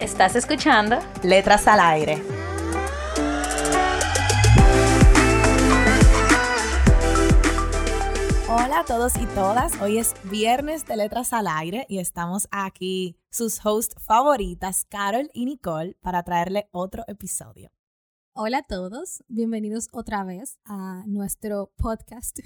¿Estás escuchando? Letras al aire. Hola a todos y todas, hoy es viernes de Letras al Aire y estamos aquí, sus hosts favoritas, Carol y Nicole, para traerle otro episodio. Hola a todos, bienvenidos otra vez a nuestro podcast.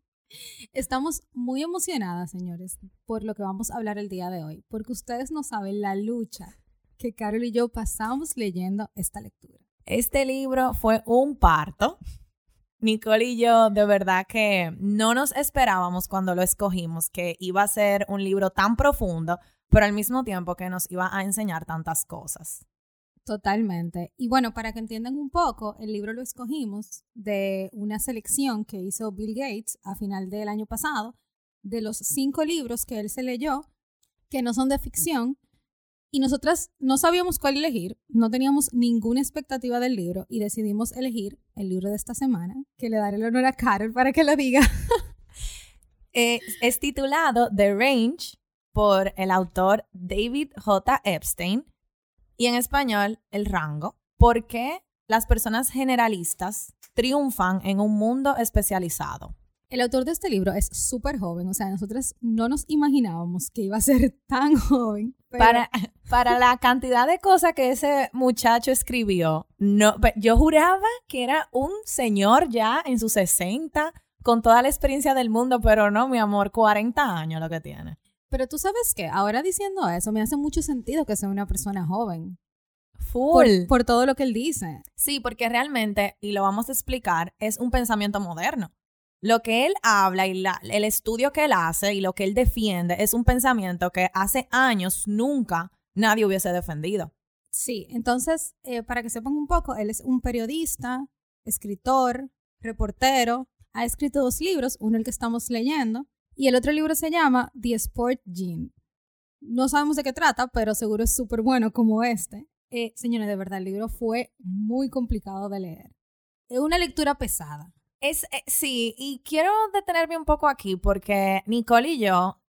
Estamos muy emocionadas, señores, por lo que vamos a hablar el día de hoy, porque ustedes no saben la lucha que Carol y yo pasamos leyendo esta lectura. Este libro fue un parto Nicole y yo de verdad que no nos esperábamos cuando lo escogimos que iba a ser un libro tan profundo, pero al mismo tiempo que nos iba a enseñar tantas cosas. Totalmente. Y bueno, para que entiendan un poco, el libro lo escogimos de una selección que hizo Bill Gates a final del año pasado, de los cinco libros que él se leyó, que no son de ficción, y nosotras no sabíamos cuál elegir, no teníamos ninguna expectativa del libro y decidimos elegir el libro de esta semana, que le daré el honor a Carol para que lo diga. Eh, es titulado The Range por el autor David J. Epstein y en español El Rango. ¿Por qué las personas generalistas triunfan en un mundo especializado? El autor de este libro es súper joven, o sea, nosotros no nos imaginábamos que iba a ser tan joven. Para, para la cantidad de cosas que ese muchacho escribió, no, yo juraba que era un señor ya en sus 60, con toda la experiencia del mundo, pero no, mi amor, 40 años lo que tiene. Pero tú sabes qué, ahora diciendo eso, me hace mucho sentido que sea una persona joven. Full. por todo lo que él dice. Sí, porque realmente, y lo vamos a explicar, es un pensamiento moderno lo que él habla y el estudio que él hace y lo que él defiende es un pensamiento que hace años nunca nadie hubiese defendido. Sí, entonces, eh, para que sepan un poco, él es un periodista, escritor, reportero, ha escrito dos libros, uno el que estamos leyendo, y el otro libro se llama The Sport Gene. No sabemos de qué trata, pero seguro es súper bueno como este. Eh, señores, de verdad, el libro fue muy complicado de leer. Es una lectura pesada. Es, eh, sí, y quiero detenerme un poco aquí porque Nicole y yo,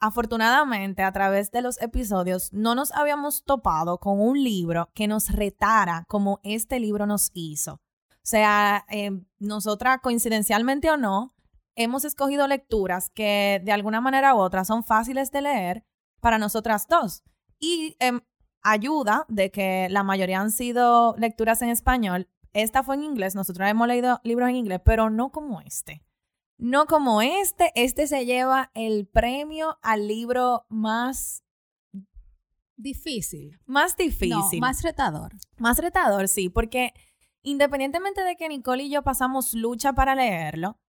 afortunadamente, a través de los episodios, no nos habíamos topado con un libro que nos retara como este libro nos hizo. O sea, eh, nosotras, coincidencialmente o no, hemos escogido lecturas que de alguna manera u otra son fáciles de leer para nosotras dos. Y em, ayuda de que la mayoría han sido lecturas en español, esta fue en inglés, nosotros hemos leído libros en inglés, pero no como este. No como este, este se lleva el premio al libro más difícil. Más difícil. más retador. Más retador, sí, porque independientemente de que Nicole y yo pasamos lucha para leerlo,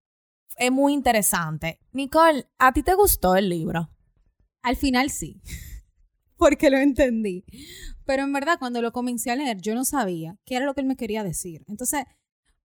es muy interesante. Nicole, ¿a ti te gustó el libro? Al final sí, porque lo entendí. Pero en verdad, cuando lo comencé a leer, yo no sabía qué era lo que él me quería decir. Entonces,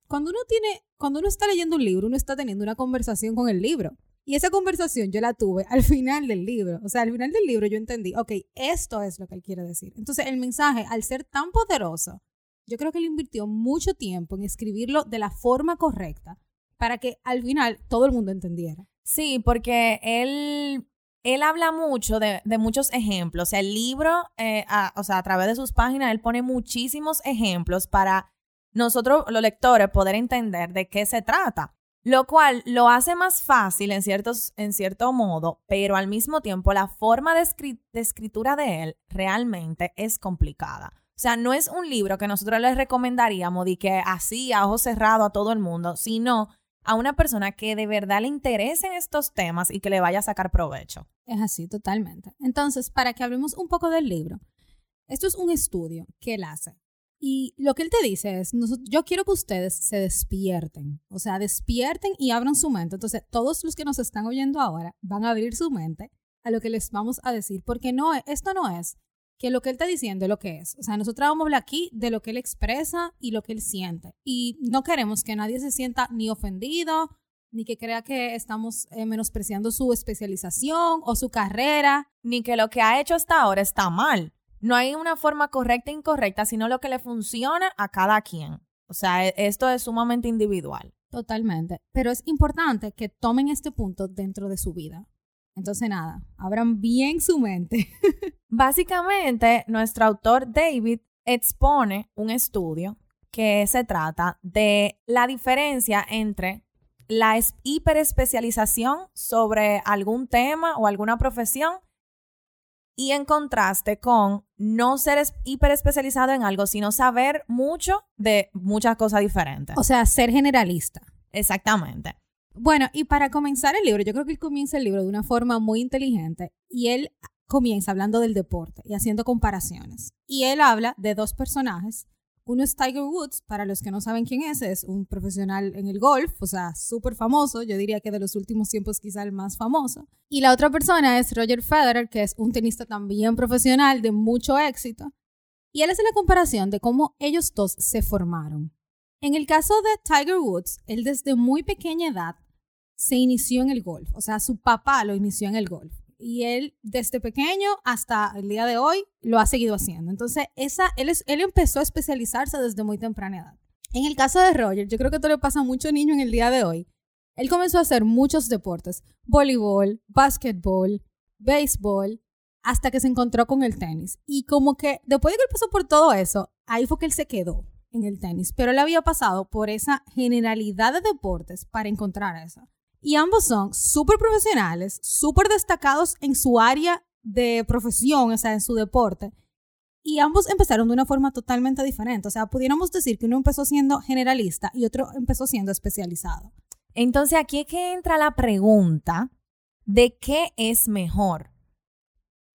cuando uno tiene, cuando uno está leyendo un libro, uno está teniendo una conversación con el libro. Y esa conversación yo la tuve al final del libro. O sea, al final del libro yo entendí, ok, esto es lo que él quiere decir. Entonces, el mensaje, al ser tan poderoso, yo creo que él invirtió mucho tiempo en escribirlo de la forma correcta para que al final todo el mundo entendiera. Sí, porque él él habla mucho de, muchos ejemplos. O sea, el libro, eh, o sea, a través de sus páginas, él pone muchísimos ejemplos para nosotros, los lectores, poder entender de qué se trata. Lo cual lo hace más fácil en, ciertos, en cierto modo, pero al mismo tiempo la forma de, de escritura de él realmente es complicada. O sea, no es un libro que nosotros les recomendaríamos de que así, a ojo cerrado a todo el mundo, sino a una persona que de verdad le interesen estos temas y que le vaya a sacar provecho. Es así, totalmente. Entonces, para que hablemos un poco del libro, esto es un estudio que él hace. Y lo que él te dice es, yo quiero que ustedes se despierten, o sea, despierten y abran su mente. Entonces, todos los que nos están oyendo ahora van a abrir su mente a lo que les vamos a decir, porque no, esto no es que lo que él está diciendo es lo que es. O sea, nosotros vamos a hablar aquí de lo que él expresa y lo que él siente. Y no queremos que nadie se sienta ni ofendido, ni que crea que estamos eh, menospreciando su especialización o su carrera. Ni que lo que ha hecho hasta ahora está mal. No hay una forma correcta e incorrecta, sino lo que le funciona a cada quien. O sea, e, esto es sumamente individual. Totalmente. Pero es importante que tomen este punto dentro de su vida. Entonces, nada, abran bien su mente. Básicamente, nuestro autor David expone un estudio que se trata de la diferencia entre la hiperespecialización sobre algún tema o alguna profesión y en contraste con no ser hiperespecializado en algo, sino saber mucho de muchas cosas diferentes. O sea, ser generalista. Exactamente. Bueno, y para comenzar el libro, yo creo que él comienza el libro de una forma muy inteligente y él comienza hablando del deporte y haciendo comparaciones. Y él habla de dos personajes. Uno es Tiger Woods, para los que no saben quién es, es un profesional en el golf, o sea, súper famoso, yo diría que de los últimos tiempos quizá el más famoso. Y la otra persona es Roger Federer, que es un tenista también profesional de mucho éxito. Y él hace la comparación de cómo ellos dos se formaron. En el caso de Tiger Woods, él desde muy pequeña edad se inició en el golf. O sea, su papá lo inició en el golf. Y él, desde pequeño hasta el día de hoy, lo ha seguido haciendo. Entonces, esa, él, es, él empezó a especializarse desde muy temprana edad. En el caso de Roger, yo creo que esto le pasa a muchos niños en el día de hoy. Él comenzó a hacer muchos deportes, voleibol, básquetbol, béisbol, hasta que se encontró con el tenis. Y como que después de que él pasó por todo eso, ahí fue que él se quedó en el tenis. Pero él había pasado por esa generalidad de deportes para encontrar eso. Y ambos son súper profesionales, súper destacados en su área de profesión, o sea, en su deporte. Y ambos empezaron de una forma totalmente diferente. O sea, pudiéramos decir que uno empezó siendo generalista y otro empezó siendo especializado. Entonces aquí es que entra la pregunta de qué es mejor.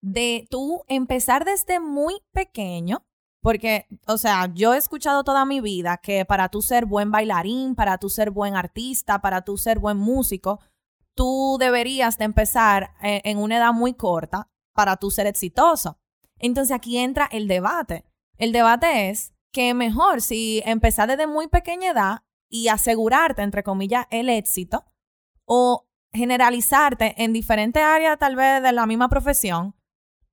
De tú empezar desde muy pequeño porque, o sea, yo he escuchado toda mi vida que para tú ser buen bailarín, para tú ser buen artista, para tú ser buen músico, tú deberías de empezar eh, en una edad muy corta para tú ser exitoso. Entonces aquí entra el debate. El debate es que mejor si empezar desde muy pequeña edad y asegurarte, entre comillas, el éxito o generalizarte en diferentes áreas tal vez de la misma profesión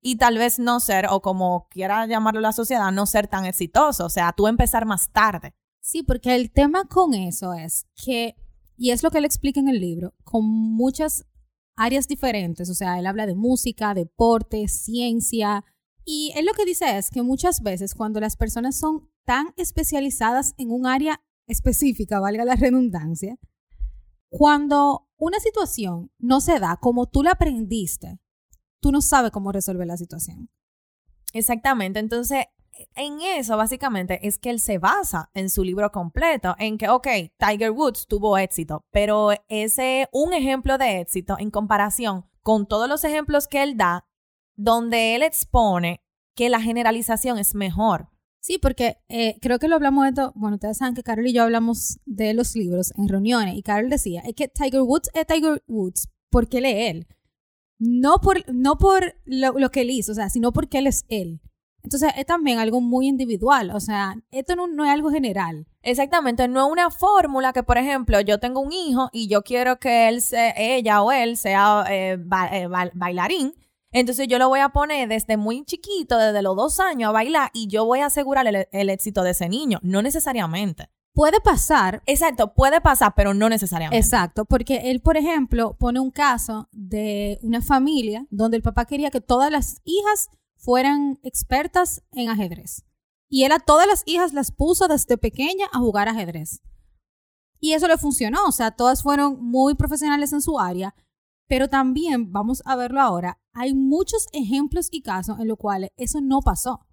y tal vez no ser, o como quiera llamarlo la sociedad, no ser tan exitoso, o sea, tú empezar más tarde. Sí, porque el tema con eso es que, y es lo que él explica en el libro, con muchas áreas diferentes, o sea, él habla de música, deporte, ciencia, y él lo que dice es que muchas veces cuando las personas son tan especializadas en un área específica, valga la redundancia, cuando una situación no se da como tú la aprendiste, tú no sabes cómo resolver la situación. Exactamente, entonces en eso básicamente es que él se basa en su libro completo, en que, ok, Tiger Woods tuvo éxito, pero ese es un ejemplo de éxito en comparación con todos los ejemplos que él da, donde él expone que la generalización es mejor. Sí, porque eh, creo que lo hablamos de esto, bueno, ustedes saben que Carol y yo hablamos de los libros en reuniones y Carol decía, es que Tiger Woods es Tiger Woods porque lee él no por, no por lo, que él hizo, o sea, sino porque él es él. Entonces es también algo muy individual, o sea, esto no, es algo general. Exactamente, no es una fórmula que, por ejemplo, yo tengo un hijo y yo quiero que él sea, ella o él sea eh, eh, bailarín. Entonces yo lo voy a poner desde muy chiquito, desde los dos años a bailar y yo voy a asegurar el éxito de ese niño. No necesariamente. Puede pasar. Exacto, puede pasar, pero no necesariamente. Exacto, porque él, por ejemplo, pone un caso de una familia donde el papá quería que todas las hijas fueran expertas en ajedrez. Y él a todas las hijas las puso desde pequeña a jugar ajedrez. Y eso le funcionó, o sea, todas fueron muy profesionales en su área, pero también, vamos a verlo ahora, hay muchos ejemplos y casos en los cuales eso no pasó.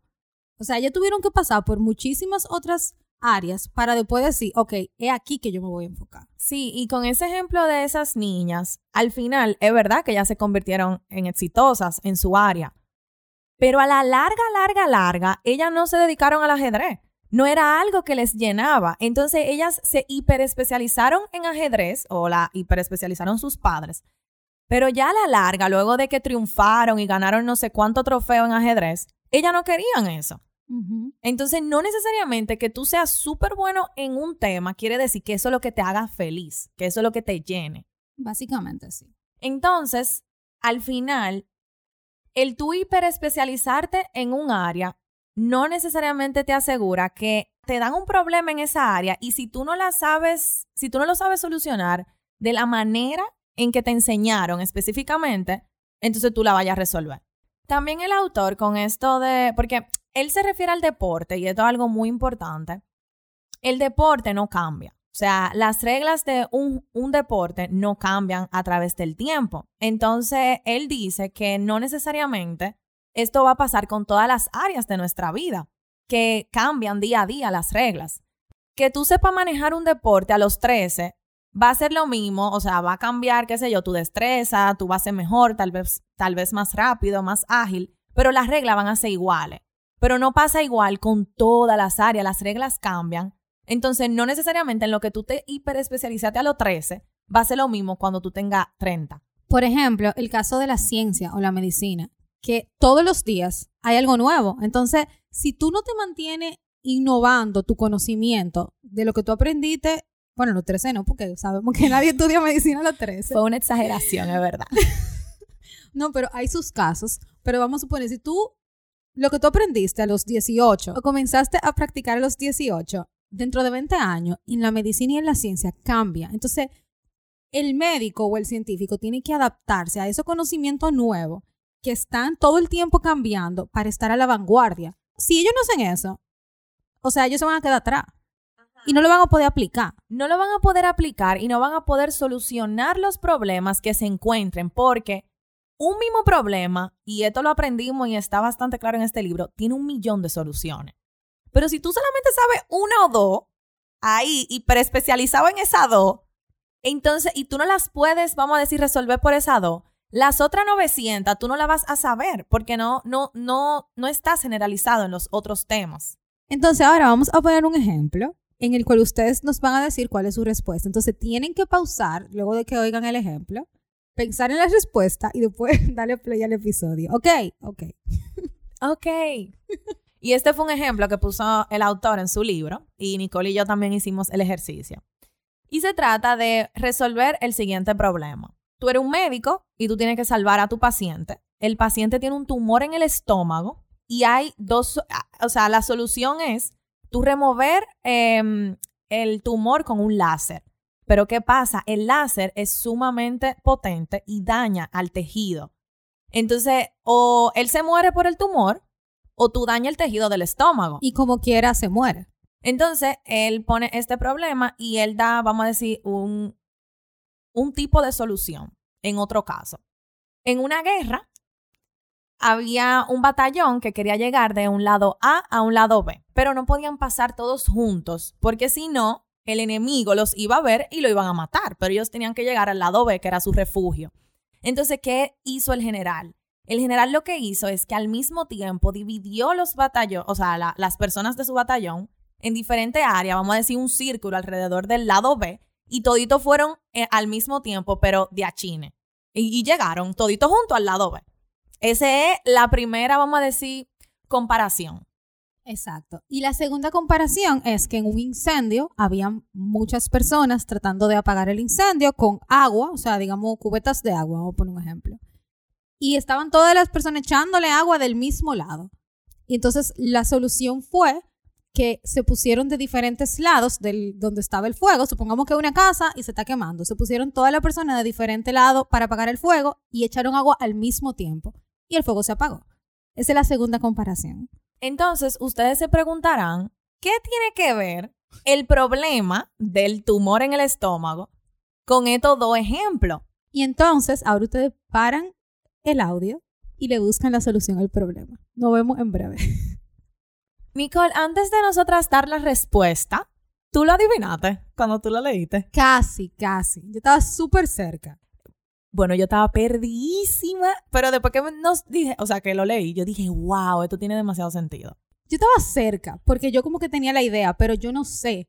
O sea, ya tuvieron que pasar por muchísimas otras áreas para después decir, ok, es aquí que yo me voy a enfocar. Sí, y con ese ejemplo de esas niñas, al final es verdad que ellas se convirtieron en exitosas en su área, pero a la larga, larga, larga, ellas no se dedicaron al ajedrez. No era algo que les llenaba. Entonces ellas se hiperespecializaron en ajedrez o la hiperespecializaron sus padres. Pero ya a la larga, luego de que triunfaron y ganaron no sé cuánto trofeo en ajedrez, ellas no querían eso. Entonces, no necesariamente que tú seas súper bueno en un tema quiere decir que eso es lo que te haga feliz, que eso es lo que te llene. Básicamente sí. Entonces, al final, el tú hiperespecializarte en un área no necesariamente te asegura que te dan un problema en esa área y si tú no la sabes, si tú no lo sabes solucionar de la manera en que te enseñaron específicamente, entonces tú la vayas a resolver. También el autor con esto de, porque él se refiere al deporte y esto es algo muy importante, el deporte no cambia. O sea, las reglas de un, un, deporte no cambian a través del tiempo. Entonces, él dice que no necesariamente esto va a pasar con todas las áreas de nuestra vida, que cambian día a día las reglas. Que tú sepas manejar un deporte a los 13 va a ser lo mismo, o sea, va a cambiar, qué sé yo, tu destreza, tú vas a ser mejor, tal vez, tal vez más rápido, más ágil, pero las reglas van a ser iguales. Pero no pasa igual con todas las áreas, las reglas cambian. Entonces, no necesariamente en lo que tú te hiperespecializaste a los 13 va a ser lo mismo cuando tú tengas 30. Por ejemplo, el caso de la ciencia o la medicina, que todos los días hay algo nuevo. Entonces, si tú no te mantienes innovando tu conocimiento de lo que tú aprendiste, bueno, los 13 no, porque sabemos que nadie estudia medicina a los 13. Fue una exageración, es verdad. no, pero hay sus casos. Pero vamos a suponer, si tú lo que tú aprendiste a los 18 o comenzaste a practicar a los 18, dentro de 20 años, en la medicina y en la ciencia cambia. Entonces, el médico o el científico tiene que adaptarse a esos conocimientos nuevos que están todo el tiempo cambiando para estar a la vanguardia. Si ellos no hacen eso, o sea, ellos se van a quedar atrás y no lo van a poder aplicar. No lo van a poder aplicar y no van a poder solucionar los problemas que se encuentren porque un mismo problema, y esto lo aprendimos y está bastante claro en este libro, tiene un millón de soluciones. Pero si tú solamente sabes una o dos, ahí, y especializado en esa dos, entonces, y tú no las puedes, vamos a decir, resolver por esa dos, las otras 900 tú no las vas a saber porque no, no, no, no estás generalizado en los otros temas. Entonces, ahora vamos a poner un ejemplo en el cual ustedes nos van a decir cuál es su respuesta. Entonces, tienen que pausar luego de que oigan el ejemplo, pensar en la respuesta y después darle play al episodio. ¿Ok? Ok. ok. Y este fue un ejemplo que puso el autor en su libro y Nicole y yo también hicimos el ejercicio. Y se trata de resolver el siguiente problema. Tú eres un médico y tú tienes que salvar a tu paciente. El paciente tiene un tumor en el estómago y hay dos, o sea, la solución es tú remover eh, el tumor con un láser. Pero ¿qué pasa? El láser es sumamente potente y daña al tejido. Entonces, o él se muere por el tumor o tú dañas el tejido del estómago. Y como quiera se muere. Entonces, él pone este problema y él da, vamos a decir, un, un tipo de solución en otro caso. En una guerra, había un batallón que quería llegar de un lado A a un lado B, pero no podían pasar todos juntos, porque si no, el enemigo los iba a ver y lo iban a matar, pero ellos tenían que llegar al lado B, que era su refugio. Entonces, ¿qué hizo el general? El general lo que hizo es que al mismo tiempo dividió los batallones, o sea, la, las personas de su batallón en diferentes áreas, vamos a decir un círculo alrededor del lado B, y toditos fueron eh, al mismo tiempo, pero de achine. Y, y llegaron toditos juntos al lado B. Esa es la primera, vamos a decir, comparación. Exacto. Y la segunda comparación es que en un incendio había muchas personas tratando de apagar el incendio con agua, o sea, digamos cubetas de agua, vamos a un ejemplo. Y estaban todas las personas echándole agua del mismo lado. Y entonces la solución fue que se pusieron de diferentes lados del donde estaba el fuego. Supongamos que una casa y se está quemando. Se pusieron todas las personas de diferente lado para apagar el fuego y echaron agua al mismo tiempo. Y el fuego se apagó. Esa es la segunda comparación. Entonces, ustedes se preguntarán, ¿qué tiene que ver el problema del tumor en el estómago con estos dos ejemplos? Y entonces, ahora ustedes paran el audio y le buscan la solución al problema. Nos vemos en breve. Nicole, antes de nosotras dar la respuesta, ¿tú lo adivinaste cuando tú lo leíste? Casi, casi. Yo estaba súper cerca. Bueno, yo estaba perdidísima, pero después que nos dije, o sea, que lo leí, yo dije, wow, esto tiene demasiado sentido. Yo estaba cerca, porque yo como que tenía la idea, pero yo no sé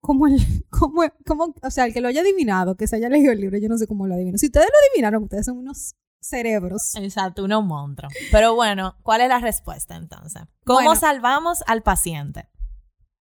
cómo, el, cómo, cómo, o sea, el que lo haya adivinado, que se haya leído el libro, yo no sé cómo lo adivino. Si ustedes lo adivinaron, ustedes son unos cerebros. Exacto, unos monstruos. Pero bueno, ¿cuál es la respuesta entonces? ¿Cómo Bueno. salvamos al paciente?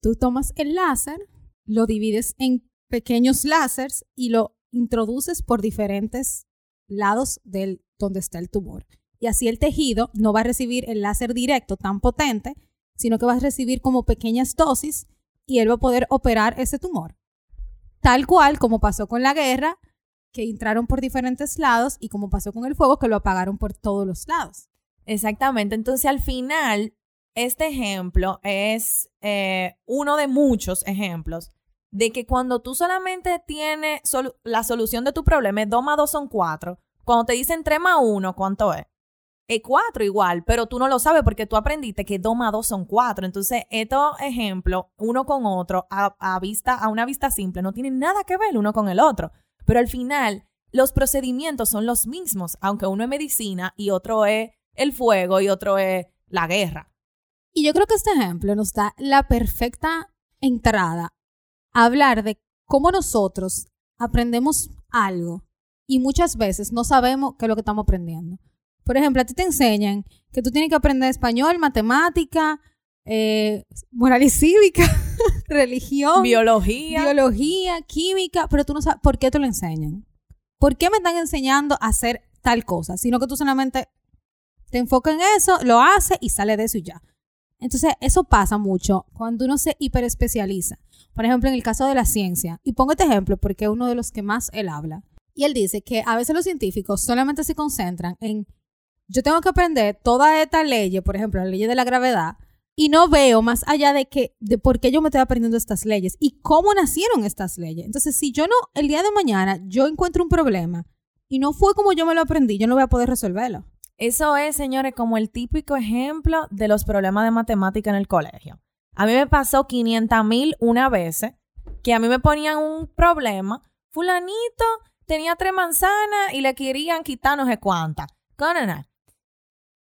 Tú tomas el láser, lo divides en pequeños láseres y lo introduces por diferentes lados del donde está el tumor. Y así el tejido no va a recibir el láser directo tan potente, sino que va a recibir como pequeñas dosis y él va a poder operar ese tumor. Tal cual como pasó con la guerra, que entraron por diferentes lados y como pasó con el fuego, que lo apagaron por todos los lados. Exactamente. Entonces, al final, este ejemplo es eh, uno de muchos ejemplos de que cuando tú solamente tienes solu- la solución de tu problema, es 2 más 2 son 4. Cuando te dicen 3 más 1, ¿cuánto es? Es 4 igual, pero tú no lo sabes porque tú aprendiste que 2 más 2 son 4. Entonces, estos ejemplos, uno con otro, a, a vista, a una vista simple, no tienen nada que ver uno con el otro. Pero al final, los procedimientos son los mismos, aunque uno es medicina y otro es el fuego y otro es la guerra. Y yo creo que este ejemplo nos da la perfecta entrada hablar de cómo nosotros aprendemos algo y muchas veces no sabemos qué es lo que estamos aprendiendo. Por ejemplo, a ti te enseñan que tú tienes que aprender español, matemática, eh, moral y cívica, religión, Biología. biología, química, pero tú no sabes por qué te lo enseñan. ¿Por qué me están enseñando a hacer tal cosa? Sino que tú solamente te enfocas en eso, lo haces y sale de eso y ya. Entonces, eso pasa mucho cuando uno se hiperespecializa. Por ejemplo, en el caso de la ciencia. Y pongo este ejemplo porque es uno de los que más él habla. Y él dice que a veces los científicos solamente se concentran en, yo tengo que aprender toda esta ley, por ejemplo, la ley de la gravedad, y no veo más allá de que de por qué yo me estoy aprendiendo estas leyes y cómo nacieron estas leyes. Entonces, si yo no el día de mañana yo encuentro un problema y no fue como yo me lo aprendí, yo no voy a poder resolverlo. Eso es, señores, como el típico ejemplo de los problemas de matemática en el colegio. A mí me pasó 500 mil una vez que a mí me ponían un problema. Fulanito tenía tres manzanas y le querían quitar no sé cuántas.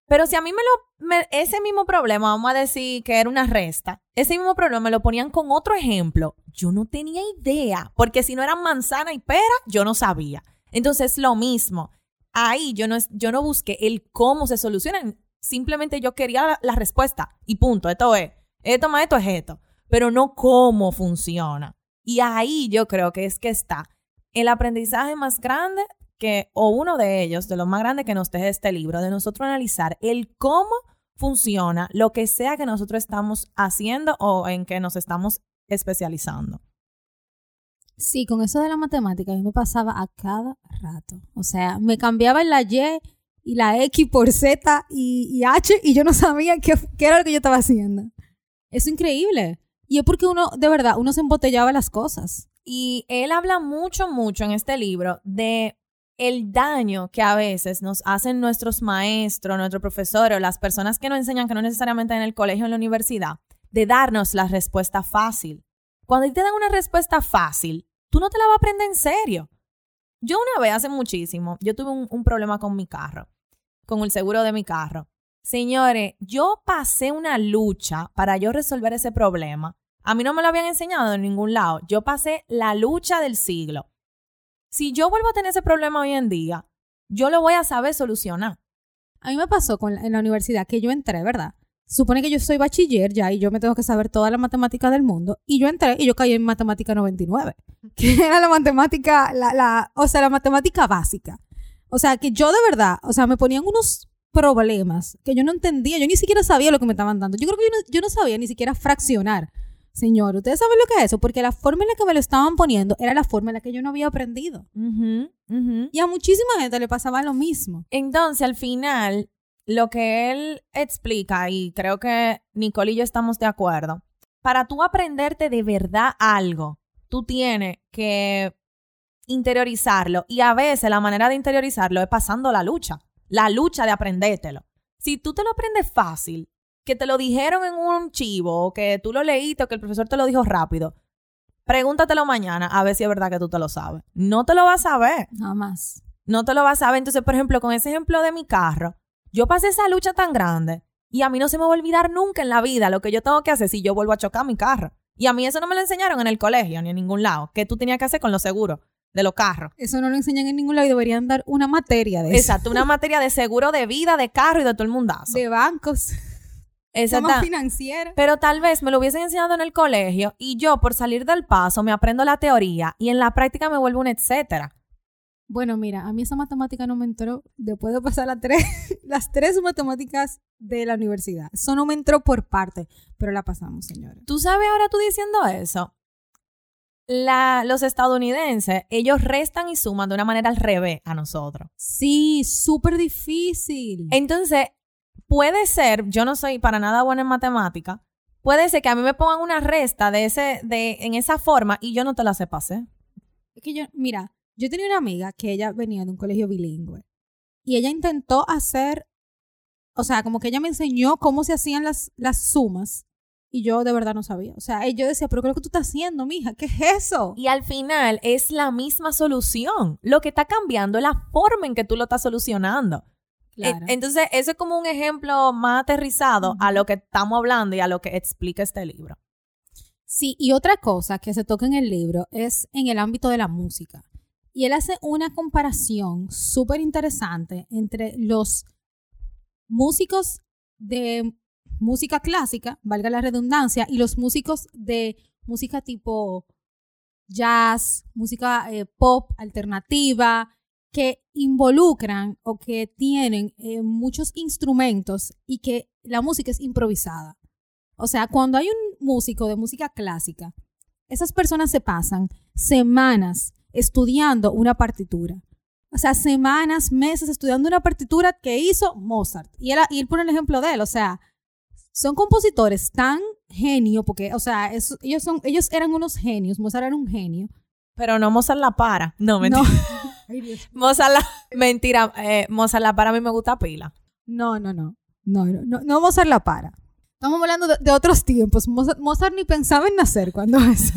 Pero si a mí me lo, me- ese mismo problema, vamos a decir que era una resta, ese mismo problema me lo ponían con otro ejemplo, yo no tenía idea, porque si no eran manzana y pera, yo no sabía. Entonces, lo mismo. Ahí yo no, yo no busqué el cómo se solucionan, simplemente yo quería la, la respuesta y punto, esto es, esto más esto es esto, pero no cómo funciona. Y ahí yo creo que es que está el aprendizaje más grande que, o uno de ellos, de los más grandes que nos deja este libro, de nosotros analizar el cómo funciona lo que sea que nosotros estamos haciendo o en que nos estamos especializando. Sí, con eso de la matemática a me pasaba a cada rato. O sea, me cambiaba la Y y la X por Z y, y H y yo no sabía qué, qué era lo que yo estaba haciendo. Es increíble. Y es porque uno, de verdad, uno se embotellaba las cosas. Y él habla mucho, mucho en este libro de el daño que a veces nos hacen nuestros maestros, nuestros profesores o las personas que nos enseñan que no necesariamente en el colegio o en la universidad, de darnos la respuesta fácil. Cuando te dan una respuesta fácil, tú no te la vas a aprender en serio. Yo una vez, hace muchísimo, yo tuve un, problema con mi carro, con el seguro de mi carro. Señores, yo pasé una lucha para yo resolver ese problema. A mí no me lo habían enseñado en ningún lado. Yo pasé la lucha del siglo. Si yo vuelvo a tener ese problema hoy en día, yo lo voy a saber solucionar. A mí me pasó en la universidad que yo entré, ¿verdad? Supone que yo soy bachiller ya y yo me tengo que saber toda la matemática del mundo. Y yo entré y yo caí en matemática 99, que era la matemática, la, la, o sea, la matemática básica. O sea, que yo de verdad, o sea, me ponían unos problemas que yo no entendía. Yo ni siquiera sabía lo que me estaban dando. Yo creo que yo no, yo no sabía ni siquiera fraccionar. Señor, ¿ustedes saben lo que es eso? Porque la forma en la que me lo estaban poniendo era la forma en la que yo no había aprendido. Y a muchísima gente le pasaba lo mismo. Entonces, al final, lo que él explica, y creo que Nicole y yo estamos de acuerdo, para tú aprenderte de verdad algo, tú tienes que interiorizarlo. Y a veces la manera de interiorizarlo es pasando la lucha, la lucha de aprendértelo. Si tú te lo aprendes fácil, que te lo dijeron en un chivo, o que tú lo leíste, o que el profesor te lo dijo rápido, pregúntatelo mañana a ver si es verdad que tú te lo sabes. No te lo vas a saber Jamás. no te lo vas a saber. Entonces, por ejemplo, con ese ejemplo de mi carro, yo pasé esa lucha tan grande y a mí no se me va a olvidar nunca en la vida lo que yo tengo que hacer si yo vuelvo a chocar mi carro. Y a mí eso no me lo enseñaron en el colegio ni en ningún lado, que tú tenías que hacer con lo seguro. de los carros. Eso no lo enseñan en ningún lado y deberían dar una materia de eso. Exacto, una materia de seguro de vida, de carro y de todo el mundazo. De bancos. Exacto. Somos financieros. Pero tal vez me lo hubiesen enseñado en el colegio y yo, por salir del paso, me aprendo la teoría y en la práctica me vuelvo un etcétera. Bueno, mira, a mí esa matemática no me entró después de pasar las tres, las tres matemáticas de la universidad. Eso no me entró por parte, pero la pasamos, señores. Tú sabes ahora tú diciendo eso. La, los estadounidenses, ellos restan y suman de una manera al revés a nosotros. Sí, súper difícil. Entonces, puede ser, yo no soy para nada buena en matemática, puede ser que a mí me pongan una resta de ese, de, en esa forma y yo no te la sepa hacer. Es que yo, mira, yo tenía una amiga que ella venía de un colegio bilingüe y ella intentó hacer, o sea, como que ella me enseñó cómo se hacían las, las sumas y yo de verdad no sabía. O sea, yo decía, pero ¿qué es lo que tú estás haciendo, mija? ¿Qué es eso? Y al final es la misma solución. Lo que está cambiando es la forma en que tú lo estás solucionando. Claro. E- Entonces, eso es como un ejemplo más aterrizado a lo que estamos hablando y a lo que explica este libro. Sí, y otra cosa que se toca en el libro es en el ámbito de la música. Y él hace una comparación súper interesante entre los músicos de música clásica, valga la redundancia, y los músicos de música tipo jazz, música eh, pop alternativa, que involucran o que tienen eh, muchos instrumentos y que la música es improvisada. O sea, cuando hay un músico de música clásica, esas personas se pasan semanas estudiando una partitura. O sea, semanas, meses estudiando una partitura que hizo Mozart. Y él, y él pone el ejemplo de él. O sea, son compositores tan genio, porque, o sea, ellos, son, ellos eran unos genios. Mozart era un genio. Pero no Mozart la para. No, mentira. No. Ay, Dios. Mozart la... Mentira. eh, Mozart la para a mí me gusta pila. No, no, no. No, no, no, no Mozart la para. Estamos hablando de, de otros tiempos. Mozart, Mozart ni pensaba en nacer cuando eso.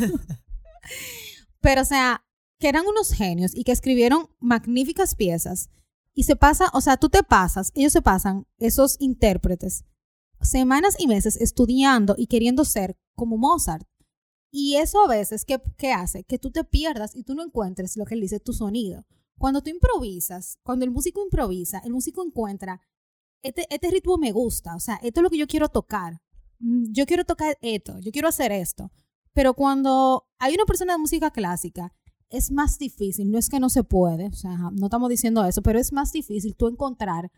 Pero, o sea, que eran unos genios y que escribieron magníficas piezas. Y se pasa, o sea, tú te pasas, ellos se pasan, esos intérpretes, semanas y meses estudiando y queriendo ser como Mozart. Y eso a veces, ¿qué, qué hace? Que tú te pierdas y tú no encuentres lo que él dice, tu sonido. Cuando tú improvisas, cuando el músico improvisa, el músico encuentra este, este ritmo me gusta, o sea, esto es lo que yo quiero tocar. Mm, Yo quiero tocar esto, yo quiero hacer esto. Pero cuando hay una persona de música clásica, es más difícil, no es que no se puede, o sea, no estamos diciendo eso, pero es más difícil tú encontrar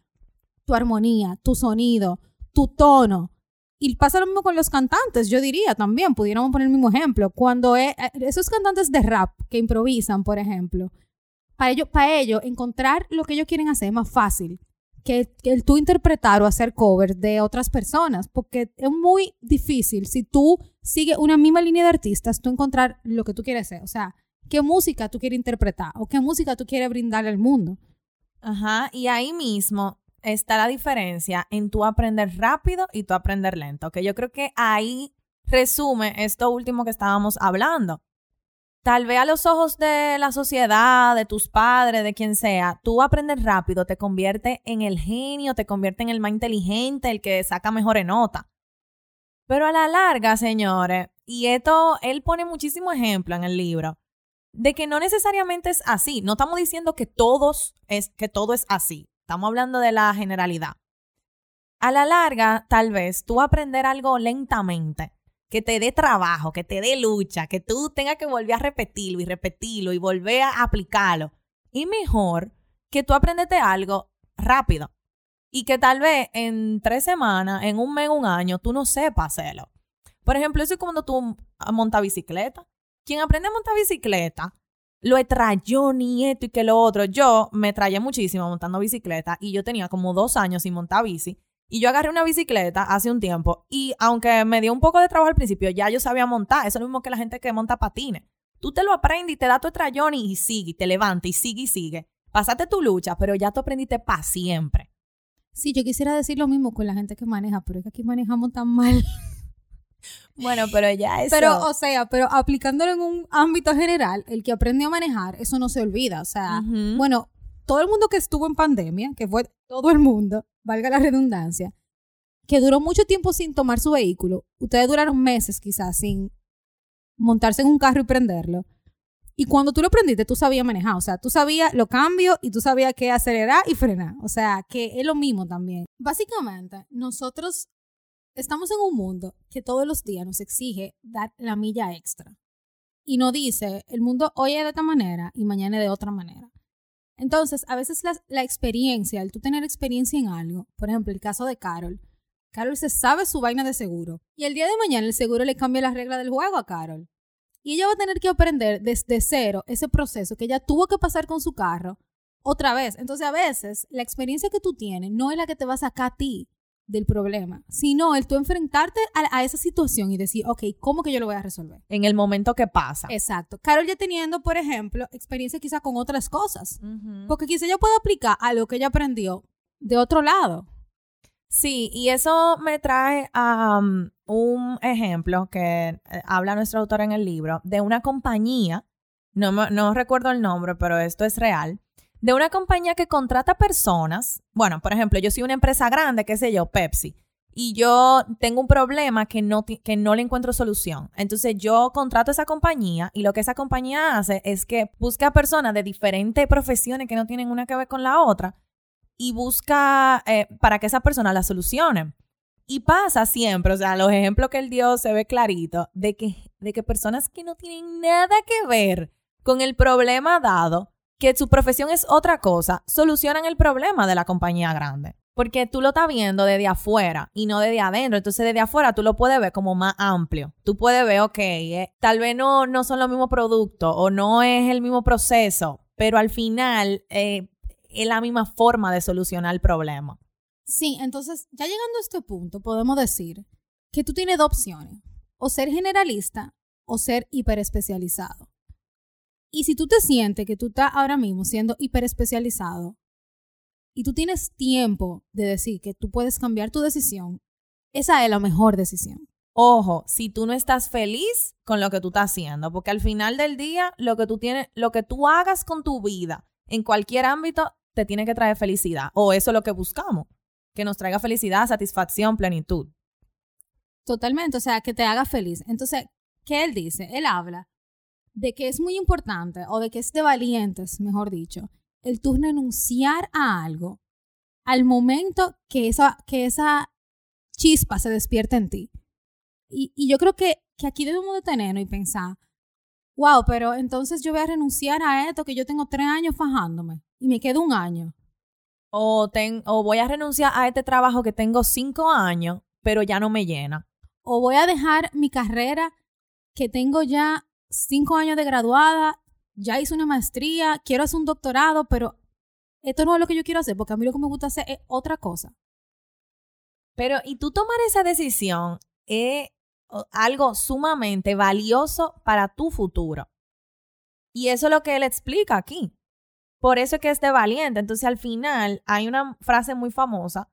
tu armonía, tu sonido, tu tono. Y pasa lo mismo con los cantantes, yo diría también, pudiéramos poner el mismo ejemplo. Cuando e- esos cantantes de rap que improvisan, por ejemplo, para ellos, para ellos encontrar lo que ellos quieren hacer es más fácil que, que el tú interpretar o hacer covers de otras personas, porque es muy difícil si tú sigues una misma línea de artistas, tú encontrar lo que tú quieres hacer, o sea, qué música tú quieres interpretar o qué música tú quieres brindarle al mundo. Ajá. Y ahí mismo está la diferencia en tú aprender rápido y tú aprender lento. Que yo creo que ahí resume esto último que estábamos hablando. Tal vez a los ojos de la sociedad, de tus padres, de quien sea, tú aprendes rápido, te convierte en el genio, te convierte en el más inteligente, el que saca mejores notas. Pero a la larga, señores, y esto, él pone muchísimo ejemplo en el libro, de que no necesariamente es así. No estamos diciendo que todos es, que todo es así. Estamos hablando de la generalidad. A la larga, tal vez tú aprender algo lentamente, que te dé trabajo, que te dé lucha, que tú tengas que volver a repetirlo y repetirlo y volver a aplicarlo. Y mejor que tú aprendete algo rápido y que tal vez en tres semanas, en un mes, un año, tú no sepas hacerlo. Por ejemplo, eso es cuando tú montas bicicleta. Quien aprende a montar bicicleta, lo trayó ni esto y que lo otro. Yo me traía muchísimo montando bicicleta y yo tenía como dos años sin montar bici. Y yo agarré una bicicleta hace un tiempo y aunque me dio un poco de trabajo al principio, ya yo sabía montar. Eso es lo mismo que la gente que monta patines. Tú te lo aprendes y te da tu trayón y, y sigue, y te levanta y sigue y sigue. Pasaste tu lucha, pero ya tú aprendiste para siempre. Sí, yo quisiera decir lo mismo con la gente que maneja, pero es que aquí manejamos tan mal. Bueno, pero ya eso... Pero, o sea, pero aplicándolo en un ámbito general, el que aprende a manejar, eso no se olvida. O sea, bueno, todo el mundo que estuvo en pandemia, que fue todo el mundo, valga la redundancia, que duró mucho tiempo sin tomar su vehículo, ustedes duraron meses quizás sin montarse en un carro y prenderlo. Y cuando tú lo aprendiste, tú sabías manejar. O sea, tú sabías los cambios y tú sabías qué acelerar y frenar. O sea, que es lo mismo también. Básicamente, nosotros estamos en un mundo que todos los días nos exige dar la milla extra. Y nos dice, el mundo hoy es de esta manera y mañana es de otra manera. Entonces, a veces la, la experiencia, el tú tener experiencia en algo, por ejemplo, el caso de Carol, Carol se sabe su vaina de seguro. Y el día de mañana el seguro le cambia las reglas del juego a Carol. Y ella va a tener que aprender desde cero ese proceso que ella tuvo que pasar con su carro otra vez. Entonces, a veces, la experiencia que tú tienes no es la que te va a sacar a ti del problema, sino el tú enfrentarte a, a, esa situación y decir, ok, ¿cómo que yo lo voy a resolver? En el momento que pasa. Exacto. Carol ya teniendo, por ejemplo, experiencia quizá con otras cosas, uh -huh. porque quizá ella pueda aplicar algo que ella aprendió de otro lado. Sí, y eso me trae a um, un ejemplo que eh, habla nuestro autor en el libro de una compañía, no, no recuerdo el nombre, pero esto es real, de una compañía que contrata personas. Bueno, por ejemplo, yo soy una empresa grande, qué sé yo, Pepsi, y yo tengo un problema que no, que no le encuentro solución. Entonces yo contrato a esa compañía y lo que esa compañía hace es que busca personas de diferentes profesiones que no tienen una que ver con la otra y busca eh, para que esa persona la solucione. Y pasa siempre, o sea, los ejemplos que él dio se ve clarito, de que, de que personas que no tienen nada que ver con el problema dado, que su profesión es otra cosa, solucionan el problema de la compañía grande. Porque tú lo estás viendo desde afuera y no desde adentro. Entonces, desde afuera tú lo puedes ver como más amplio. Tú puedes ver, ok, eh, tal vez no, no son los mismos productos o no es el mismo proceso, pero al final eh, es la misma forma de solucionar el problema. Sí, entonces ya llegando a este punto podemos decir que tú tienes dos opciones, o ser generalista o ser hiperespecializado. Y si tú te sientes que tú estás ahora mismo siendo hiperespecializado y tú tienes tiempo de decir que tú puedes cambiar tu decisión, esa es la mejor decisión. Ojo, si tú no estás feliz con lo que tú estás haciendo, porque al final del día lo que tú tienes, lo que tú hagas con tu vida en cualquier ámbito te tiene que traer felicidad, o eso es lo que buscamos, que nos traiga felicidad, satisfacción, plenitud. Totalmente, o sea, que te haga feliz. Entonces, ¿qué él dice? Él habla de que es muy importante, o de que es de valientes, mejor dicho, el tú renunciar a algo al momento que esa, que esa chispa se despierta en ti. Y, y yo creo que, que aquí debemos detenernos y pensar, wow, pero entonces yo voy a renunciar a esto que yo tengo tres años fajándome y me quedo un año. O, ten, o voy a renunciar a este trabajo que tengo cinco años, pero ya no me llena. O voy a dejar mi carrera que tengo ya cinco años de graduada, ya hice una maestría, quiero hacer un doctorado, pero esto no es lo que yo quiero hacer, porque a mí lo que me gusta hacer es otra cosa. Pero, y tú tomar esa decisión es algo sumamente valioso para tu futuro. Y eso es lo que él explica aquí. Por eso es que es de valiente. Entonces, al final, hay una frase muy famosa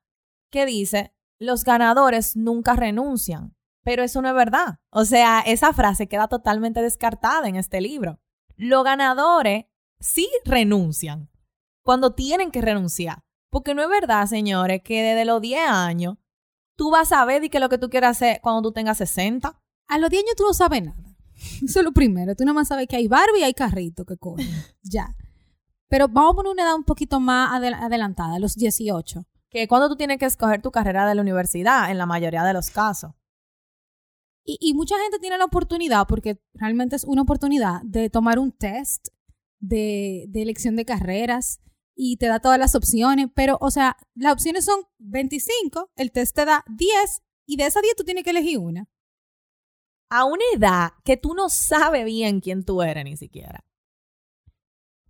que dice, los ganadores nunca renuncian. Pero eso no es verdad. O sea, esa frase queda totalmente descartada en este libro. Los ganadores sí renuncian cuando tienen que renunciar. Porque no es verdad, señores, que desde los 10 años tú vas a ver y que lo que tú quieras hacer cuando tú tengas 60. A los 10 años tú no sabes nada. Eso es lo primero. Tú nada más sabes que hay Barbie y hay carrito que corren. ya. Pero vamos a poner una edad un poquito más adel adelantada, los 18. Que cuando tú tienes que escoger tu carrera de la universidad, en la mayoría de los casos. Y, y, mucha gente tiene la oportunidad, porque realmente es una oportunidad, de tomar un test de, de elección de carreras y te da todas las opciones, pero, o sea, las opciones son 25, el test te da 10 y de esas 10 tú tienes que elegir una. A una edad que tú no sabes bien quién tú eres ni siquiera.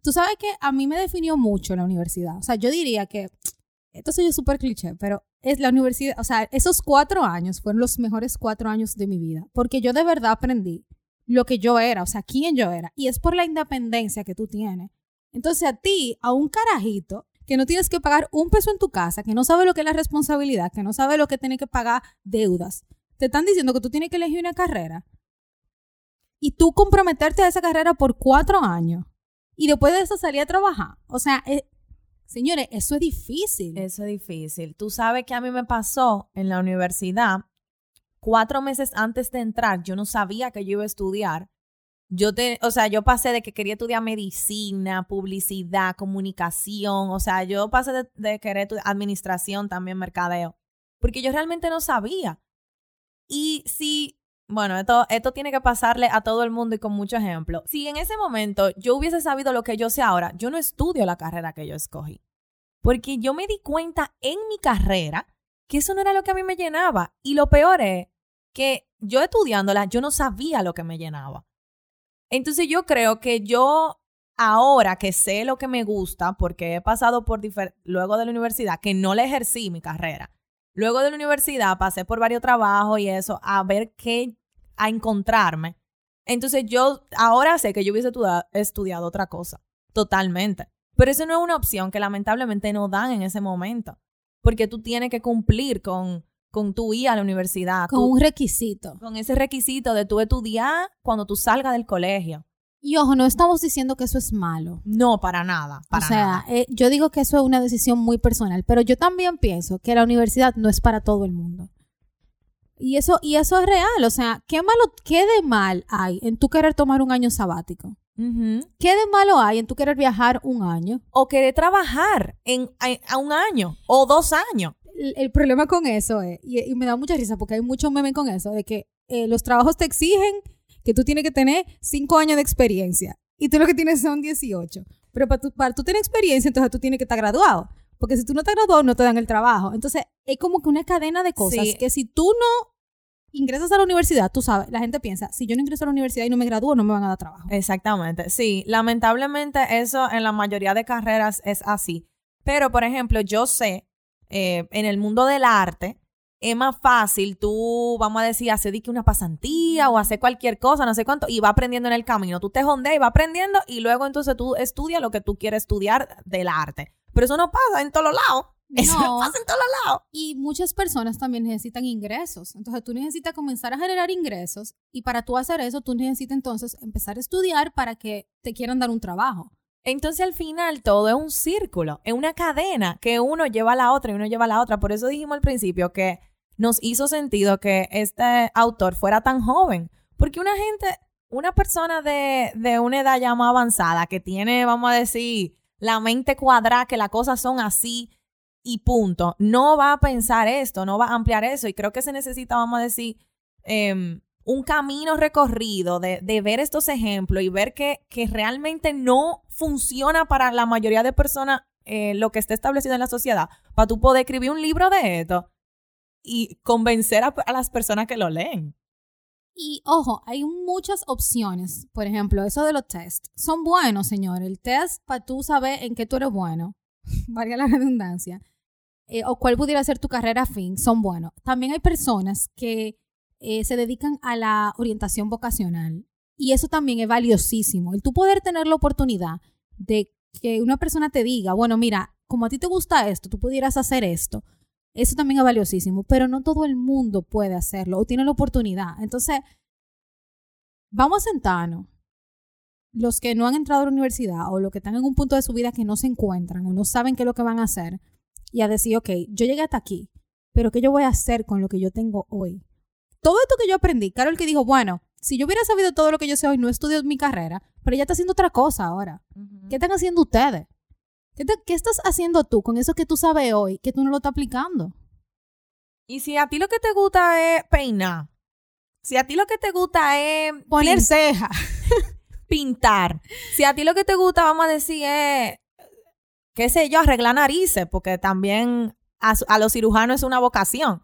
Tú sabes que a mí me definió mucho la universidad. O sea, yo diría que, esto soy yo súper cliché, pero es la universidad, o sea, esos cuatro años fueron los mejores cuatro años de mi vida, porque yo de verdad aprendí lo que yo era, o sea, quién yo era, y es por la independencia que tú tienes. Entonces a ti, a un carajito, que no tienes que pagar un peso en tu casa, que no sabe lo que es la responsabilidad, que no sabe lo que tiene que pagar deudas, te están diciendo que tú tienes que elegir una carrera y tú comprometerte a esa carrera por cuatro años y después de eso salir a trabajar. O sea, señores, eso es difícil. Eso es difícil. Tú sabes que a mí me pasó en la universidad, cuatro meses antes de entrar, yo no sabía que yo iba a estudiar. Yo te, o sea, yo pasé de que quería estudiar medicina, publicidad, comunicación, o sea, yo pasé de, de querer administración, también mercadeo, porque yo realmente no sabía. Y si, bueno, esto, tiene que pasarle a todo el mundo y con mucho ejemplo. Si en ese momento yo hubiese sabido lo que yo sé ahora, yo no estudio la carrera que yo escogí. Porque yo me di cuenta en mi carrera que eso no era lo que a mí me llenaba. Y lo peor es que yo estudiándola, yo no sabía lo que me llenaba. Entonces yo creo que yo ahora que sé lo que me gusta, porque he pasado por luego de la universidad, que no le ejercí mi carrera, luego de la universidad pasé por varios trabajos y eso, a ver qué, a encontrarme. Entonces yo ahora sé que yo hubiese estudiado otra cosa, totalmente. Pero eso no es una opción que lamentablemente no dan en ese momento, porque tú tienes que cumplir con, con tu ir a la universidad. Con un requisito. Con ese requisito de tú estudiar cuando tú salgas del colegio. Y ojo, no estamos diciendo que eso es malo. No, para nada. Para o sea, eh, yo digo que eso es una decisión muy personal, pero yo también pienso que la universidad no es para todo el mundo. Y eso, y eso es real. O sea, ¿qué malo, qué de mal hay en tú querer tomar un año sabático? ¿Qué de malo hay en tú querer viajar un año? O querer trabajar en, a, un año o dos años. El, problema con eso es, y, me da mucha risa porque hay mucho meme con eso, de que eh, los trabajos te exigen que tú tienes que tener cinco años de experiencia y tú lo que tienes son 18. Pero para tú, para tú tener experiencia, entonces tú tienes que estar graduado. Porque si tú no estás graduado, no te dan el trabajo. Entonces, es como que una cadena de cosas que si tú no ingresas a la universidad, tú sabes, la gente piensa, si yo no ingreso a la universidad y no me gradúo, no me van a dar trabajo. Exactamente, sí, lamentablemente eso en la mayoría de carreras es así. Pero, por ejemplo, yo sé, eh, en el mundo del arte, es más fácil tú, vamos a decir, hacer una pasantía o hacer cualquier cosa, no sé cuánto, y va aprendiendo en el camino. Tú te jondeas y va aprendiendo y luego entonces tú estudias lo que tú quieres estudiar del arte. Pero eso no pasa en todos lados. Eso no. pasa en todos lados. Y muchas personas también necesitan ingresos. Entonces tú necesitas comenzar a generar ingresos y para tú hacer eso tú necesitas entonces empezar a estudiar para que te quieran dar un trabajo. Entonces al final todo es un círculo, es una cadena que uno lleva a la otra y uno lleva a la otra. Por eso dijimos al principio que nos hizo sentido que este autor fuera tan joven. Porque una gente, una persona de, de una edad ya más avanzada que tiene, vamos a decir, la mente cuadrada, que las cosas son así, y punto. No va a pensar esto, no va a ampliar eso. Y creo que se necesita, vamos a decir, em, un camino recorrido de, ver estos ejemplos y ver que, que, realmente no funciona para la mayoría de personas eh, lo que está establecido en la sociedad. Para tú poder escribir un libro de esto y convencer a, las personas que lo leen. Y ojo, hay muchas opciones. Por ejemplo, eso de los test. Son buenos, señor. El test para tú saber en qué tú eres bueno. valga la redundancia. Eh, o cuál pudiera ser tu carrera fin, son buenos. También hay personas que eh, se dedican a la orientación vocacional y eso también es valiosísimo. El tú poder tener la oportunidad de que una persona te diga, bueno, mira, como a ti te gusta esto, tú pudieras hacer esto. Eso también es valiosísimo, pero no todo el mundo puede hacerlo o tiene la oportunidad. Entonces, vamos a sentarnos. Los que no han entrado a la universidad o los que están en un punto de su vida que no se encuentran o no saben qué es lo que van a hacer, y a decir, ok, yo llegué hasta aquí, pero ¿qué yo voy a hacer con lo que yo tengo hoy? Todo esto que yo aprendí, Carol que dijo, bueno, si yo hubiera sabido todo lo que yo sé hoy, no estudio mi carrera, pero ella está haciendo otra cosa ahora. ¿Qué están haciendo ustedes? ¿Qué, ¿Qué, estás haciendo tú con eso que tú sabes hoy, que tú no lo estás aplicando? Y si a ti lo que te gusta es peinar, si a ti lo que te gusta es poner ceja, pintar, si a ti lo que te gusta, vamos a decir, es qué sé yo, arreglar narices, porque también a, los cirujanos es una vocación.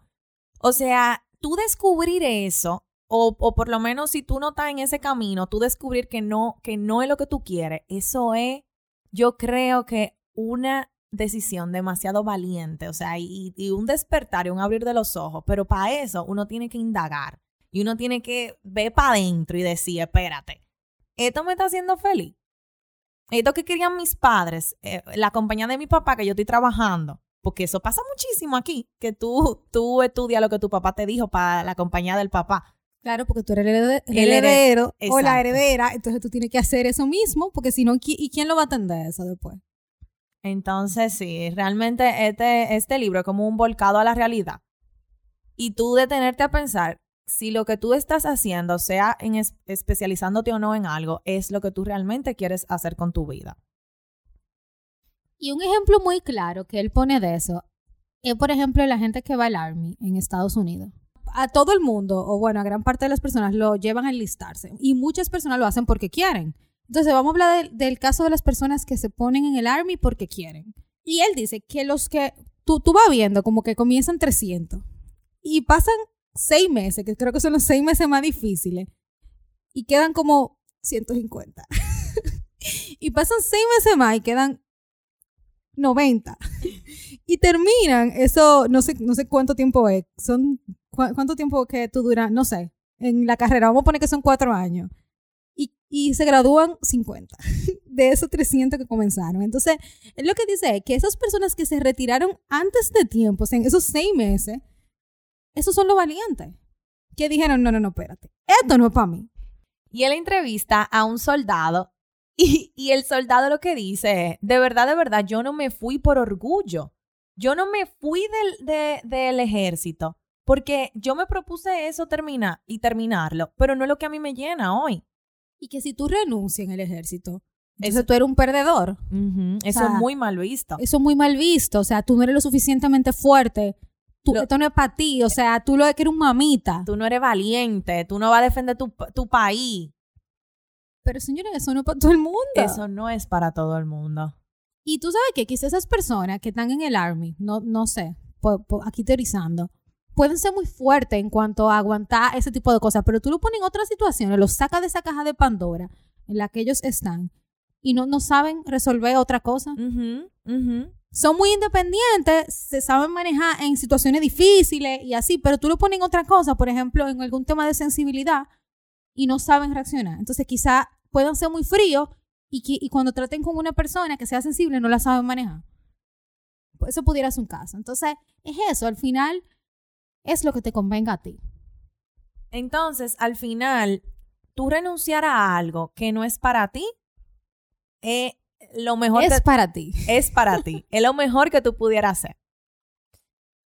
O sea, tú descubrir eso, o, o, por lo menos si tú no estás en ese camino, tú descubrir que no, que no es lo que tú quieres, eso es, yo creo que una decisión demasiado valiente, o sea, y, y un despertar y un abrir de los ojos, pero para eso uno tiene que indagar y uno tiene que ver para adentro y decir, espérate, ¿esto me está haciendo feliz? Esto que querían mis padres, eh, la compañía de mi papá que yo estoy trabajando, porque eso pasa muchísimo aquí, que tú, tú estudias lo que tu papá te dijo para la compañía del papá. Claro, porque tú eres el heredero, o la heredera, entonces tú tienes que hacer eso mismo, porque si no, ¿y quién lo va a atender eso después? Entonces, sí, realmente este, este libro es como un volcado a la realidad. Y tú detenerte a pensar, si lo que tú estás haciendo, sea en es- especializándote o no en algo, es lo que tú realmente quieres hacer con tu vida. Y un ejemplo muy claro que él pone de eso es, por ejemplo, la gente que va al Army en Estados Unidos. A todo el mundo, o bueno, a gran parte de las personas lo llevan a enlistarse. Y muchas personas lo hacen porque quieren. Entonces, vamos a hablar del caso de las personas que se ponen en el Army porque quieren. Y él dice que los que tú, tú vas viendo como que comienzan 300 y pasan seis meses, que creo que son los seis meses más difíciles, y quedan como 150. y pasan seis meses más y quedan 90. y terminan, eso no sé, no sé cuánto tiempo es, son, cu- cuánto tiempo que tú duras, no sé, en la carrera, vamos a poner que son cuatro años. Y, y se gradúan 50 de esos 300 que comenzaron. Entonces, lo que dice es que esas personas que se retiraron antes de tiempo, o sea, en esos seis meses, esos son los valientes. Que dijeron, no, no, no, espérate, esto no es para mí. Y él entrevista a un soldado y, y el soldado lo que dice es, de verdad, de verdad, yo no me fui por orgullo. Yo no me fui del, de- del ejército porque yo me propuse eso terminar y terminarlo, pero no es lo que a mí me llena hoy. Y que si tú renuncias en el ejército, Eso- tú eres un perdedor. Eso sea, es muy mal visto. Eso es muy mal visto. O sea, tú no eres lo suficientemente fuerte. Tú, Lo- esto no es para ti. O sea, tú lo que eres un mamita. Tú no eres valiente, tú no vas a defender tu, tu país. Pero señores, eso no es para todo el mundo. Eso no es para todo el mundo. Y tú sabes que quizás esas personas que están en el Army, no, no sé, aquí teorizando, pueden ser muy fuertes en cuanto a aguantar ese tipo de cosas, pero tú lo pones en otras situaciones, lo sacas de esa caja de Pandora en la que ellos están y no, no saben resolver otra cosa. Ujú, ujú. Son muy independientes, se saben manejar en situaciones difíciles y así, pero tú lo pones en otra cosa, por ejemplo, en algún tema de sensibilidad y no saben reaccionar. Entonces quizá puedan ser muy fríos y, y cuando traten con una persona que sea sensible no la saben manejar. Pues eso pudiera ser un caso. Entonces, es eso, al final es lo que te convenga a ti. Entonces, al final, tú renunciar a algo que no es para ti, es lo mejor Es que- para ti. es para ti. Es lo mejor que tú pudieras hacer.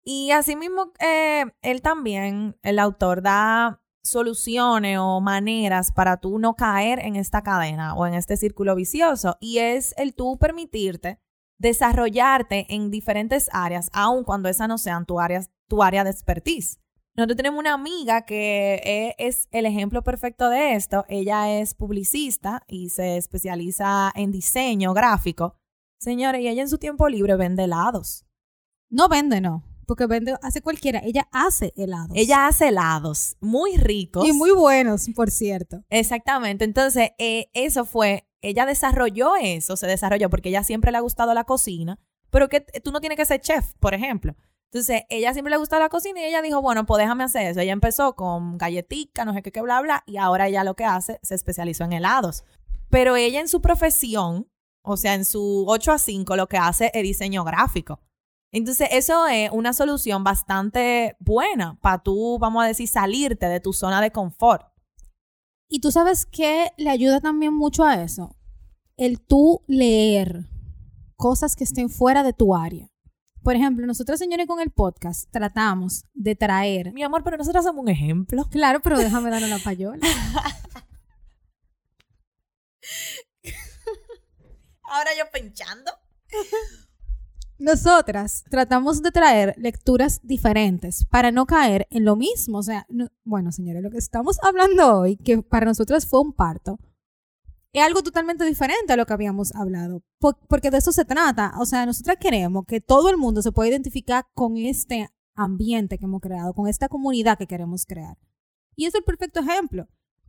Y asimismo, eh, él también, el autor, da soluciones o maneras para tú no caer en esta cadena o en este círculo vicioso. Y es el tú permitirte desarrollarte en diferentes áreas, aun cuando esas no sean tu área, tu área de expertise. Nosotros tenemos una amiga que eh, es el ejemplo perfecto de esto. Ella es publicista y se especializa en diseño gráfico. Señores, y ella en su tiempo libre vende helados. No vende, no. Porque vende, hace cualquiera. Ella hace helados. Ella hace helados muy ricos. Y muy buenos, por cierto. Exactamente. Entonces, eh, eso fue, ella desarrolló eso, se desarrolló porque ella siempre le ha gustado la cocina, pero que tú no tienes que ser chef, por ejemplo. Entonces, ella siempre le gustaba la cocina y ella dijo, bueno, pues déjame hacer eso. Ella empezó con galletica, no sé qué, qué, bla, bla, y ahora ella lo que hace, se especializó en helados. Pero ella en su profesión, o sea, en su 8 a 5, lo que hace es diseño gráfico. Entonces, eso es una solución bastante buena para tú, vamos a decir, salirte de tu zona de confort. Y tú sabes que le ayuda también mucho a eso. El tú leer cosas que estén fuera de tu área. Por ejemplo, nosotros, señores, con el podcast tratamos de traer. Mi amor, pero nosotros somos un ejemplo. Claro, pero déjame darle la payola. Ahora yo pinchando. Nosotras tratamos de traer lecturas diferentes para no caer en lo mismo. O sea, no- bueno, señores, lo que estamos hablando hoy, que para nosotras fue un parto, es algo totalmente diferente a lo que habíamos hablado. Po- porque de eso se trata. O sea, nosotras queremos que todo el mundo se pueda identificar con este ambiente que hemos creado, con esta comunidad que queremos crear. Y es el perfecto ejemplo.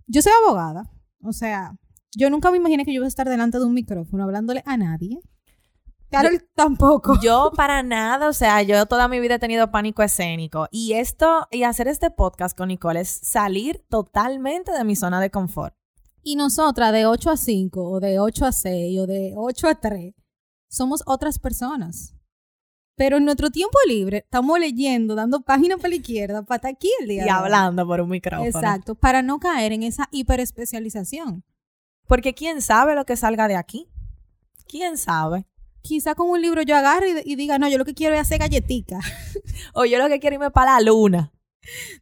Yo soy abogada. O sea, yo nunca me imaginé que yo iba a estar delante de un micrófono hablándole a nadie. Carol tampoco. Yo para nada, o sea, yo toda mi vida he tenido pánico escénico. Y esto, y hacer este podcast con Nicole es salir totalmente de mi zona de confort. Y nosotras de 8 a 5 o de 8 a 6 o de 8 a 3 somos otras personas. Pero en nuestro tiempo libre estamos leyendo, dando página para la izquierda, para estar aquí el día. Y de hoy. hablando por un micrófono. Exacto, para no caer en esa hiperespecialización. Porque quién sabe lo que salga de aquí. ¿Quién sabe? Quizá con un libro yo agarre y, y diga, no, yo lo que quiero es hacer galletica. O yo lo que quiero irme para la luna.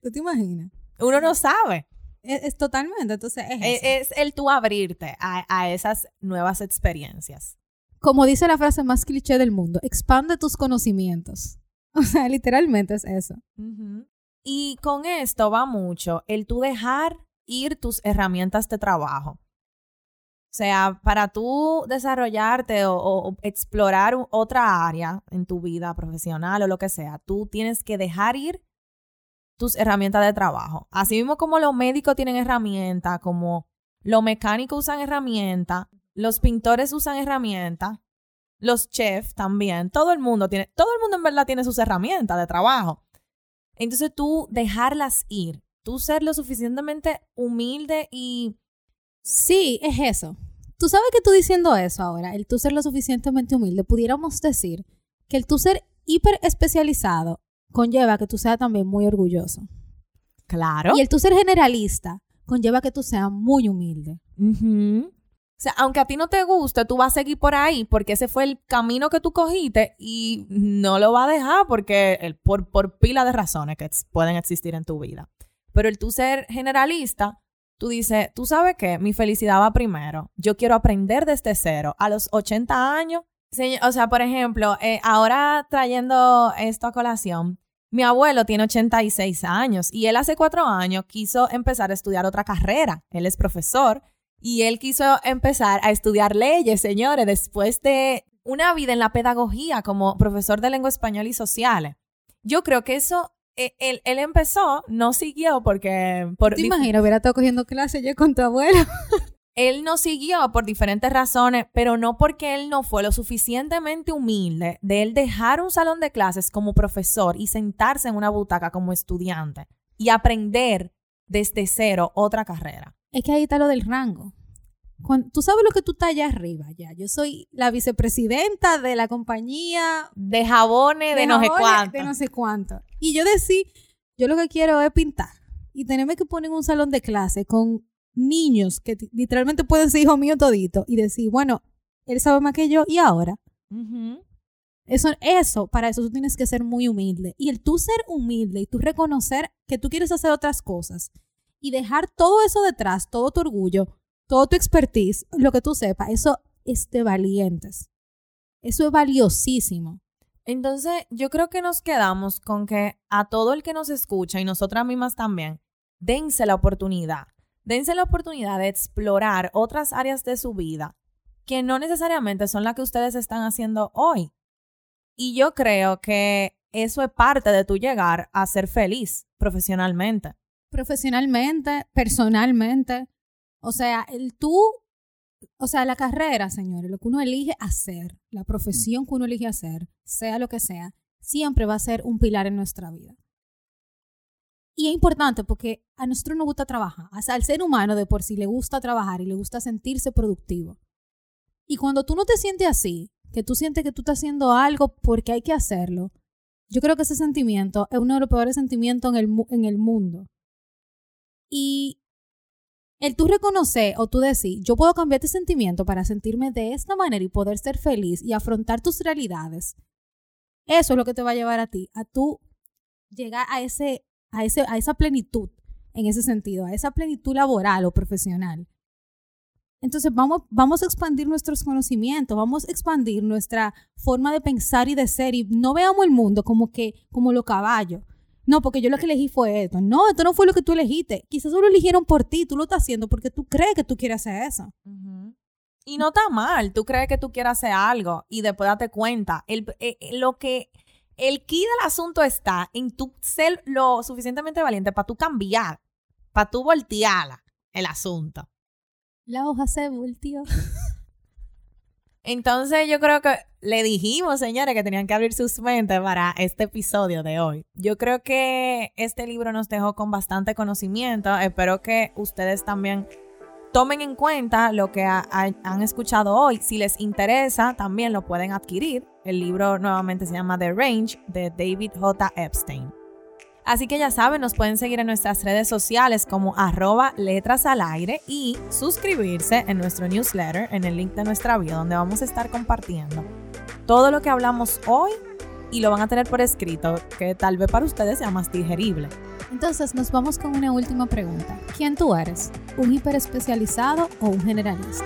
¿Tú te imaginas? Uno no sabe. Es, es totalmente, entonces es, Es, eso. es el tú abrirte a, a esas nuevas experiencias. Como dice la frase más cliché del mundo, expande tus conocimientos. O sea, literalmente es eso. Y con esto va mucho el tú dejar ir tus herramientas de trabajo. O sea, para tú desarrollarte o, explorar otra área en tu vida profesional o lo que sea, tú tienes que dejar ir tus herramientas de trabajo. Así mismo como los médicos tienen herramientas, como los mecánicos usan herramientas, los pintores usan herramientas, los chefs también, todo el mundo tiene, todo el mundo en verdad tiene sus herramientas de trabajo. Entonces tú dejarlas ir, tú ser lo suficientemente humilde y Sí, es eso. Tú sabes que tú diciendo eso ahora, el tú ser lo suficientemente humilde, pudiéramos decir que el tú ser hiper especializado conlleva que tú seas también muy orgulloso. claro. Y el tú ser generalista conlleva que tú seas muy humilde. O sea, aunque a ti no te guste, tú vas a seguir por ahí porque ese fue el camino que tú cogiste y no lo vas a dejar porque el, por, por pila de razones que pueden existir en tu vida. Pero el tú ser generalista, tú dices, tú sabes qué, mi felicidad va primero. Yo quiero aprender desde cero. A los 80 años, o sea, por ejemplo, eh, ahora trayendo esto a colación, mi abuelo tiene 86 años y él hace cuatro años quiso empezar a estudiar otra carrera. Él es profesor y él quiso empezar a estudiar leyes, señores, después de una vida en la pedagogía como profesor de lengua española y sociales. Yo creo que eso, eh, él, él empezó, no siguió porque... Por ¿Te imaginas? Hubiera estado cogiendo clases ya con tu abuelo. él no siguió por diferentes razones, pero no porque él no fue lo suficientemente humilde de él dejar un salón de clases como profesor y sentarse en una butaca como estudiante y aprender desde cero otra carrera. Es que ahí está lo del rango. Cuando- tú sabes lo que tú estás allá arriba, ya. Yo soy la vicepresidenta de la compañía De jabones, de, no sé cuánto. De no sé cuánto. Y yo decía, yo lo que quiero es pintar. Y tenerme que poner un salón de clase con niños que literalmente pueden ser hijos míos todito y decir, bueno, él sabe más que yo y ahora. Eso, eso, para eso tú tienes que ser muy humilde. Y el tú ser humilde y tú reconocer que tú quieres hacer otras cosas y dejar todo eso detrás, todo tu orgullo, todo tu expertise, lo que tú sepas, eso es de valientes. Eso es valiosísimo. Entonces, yo creo que nos quedamos con que a todo el que nos escucha y nosotras mismas también, dense la oportunidad. Dense la oportunidad de explorar otras áreas de su vida que no necesariamente son las que ustedes están haciendo hoy. Y yo creo que eso es parte de tu llegar a ser feliz profesionalmente. Profesionalmente, personalmente. O sea, el tú, o sea, la carrera, señores, lo que uno elige hacer, la profesión que uno elige hacer, sea lo que sea, siempre va a ser un pilar en nuestra vida. Y es importante porque a nosotros nos gusta trabajar. Al ser humano de por sí le gusta trabajar y le gusta sentirse productivo. Y cuando tú no te sientes así, que tú sientes que tú estás haciendo algo porque hay que hacerlo, yo creo que ese sentimiento es uno de los peores sentimientos en el, en el mundo. Y el tú reconocer o tú decir, yo puedo cambiar este sentimiento para sentirme de esta manera y poder ser feliz y afrontar tus realidades, eso es lo que te va a llevar a ti, a tú llegar a, ese, a, ese, a esa plenitud en ese sentido, a esa plenitud laboral o profesional. Entonces vamos, vamos a expandir nuestros conocimientos, vamos a expandir nuestra forma de pensar y de ser y no veamos el mundo como que como los caballos. No, porque yo lo que elegí fue esto. No, esto no fue lo que tú elegiste. Quizás solo eligieron por ti, tú lo estás haciendo porque tú crees que tú quieres hacer eso. Y no está mal, tú crees que tú quieres hacer algo y después date cuenta. El, eh, eh, lo que, el key del asunto está en tú ser lo suficientemente valiente para tú cambiar, para tú voltearla el asunto. La hoja se volteó. Entonces yo creo que le dijimos, señores, que tenían que abrir sus mentes para este episodio de hoy. Yo creo que este libro nos dejó con bastante conocimiento. Espero que ustedes también tomen en cuenta lo que ha- ha- han escuchado hoy. Si les interesa, también lo pueden adquirir. El libro nuevamente se llama The Range de David J. Epstein. Así que ya saben, nos pueden seguir en nuestras redes sociales como arroba letras al aire y suscribirse en nuestro newsletter en el link de nuestra bio donde vamos a estar compartiendo todo lo que hablamos hoy y lo van a tener por escrito que tal vez para ustedes sea más digerible. Entonces nos vamos con una última pregunta. ¿Quién tú eres? ¿Un hiperespecializado o un generalista?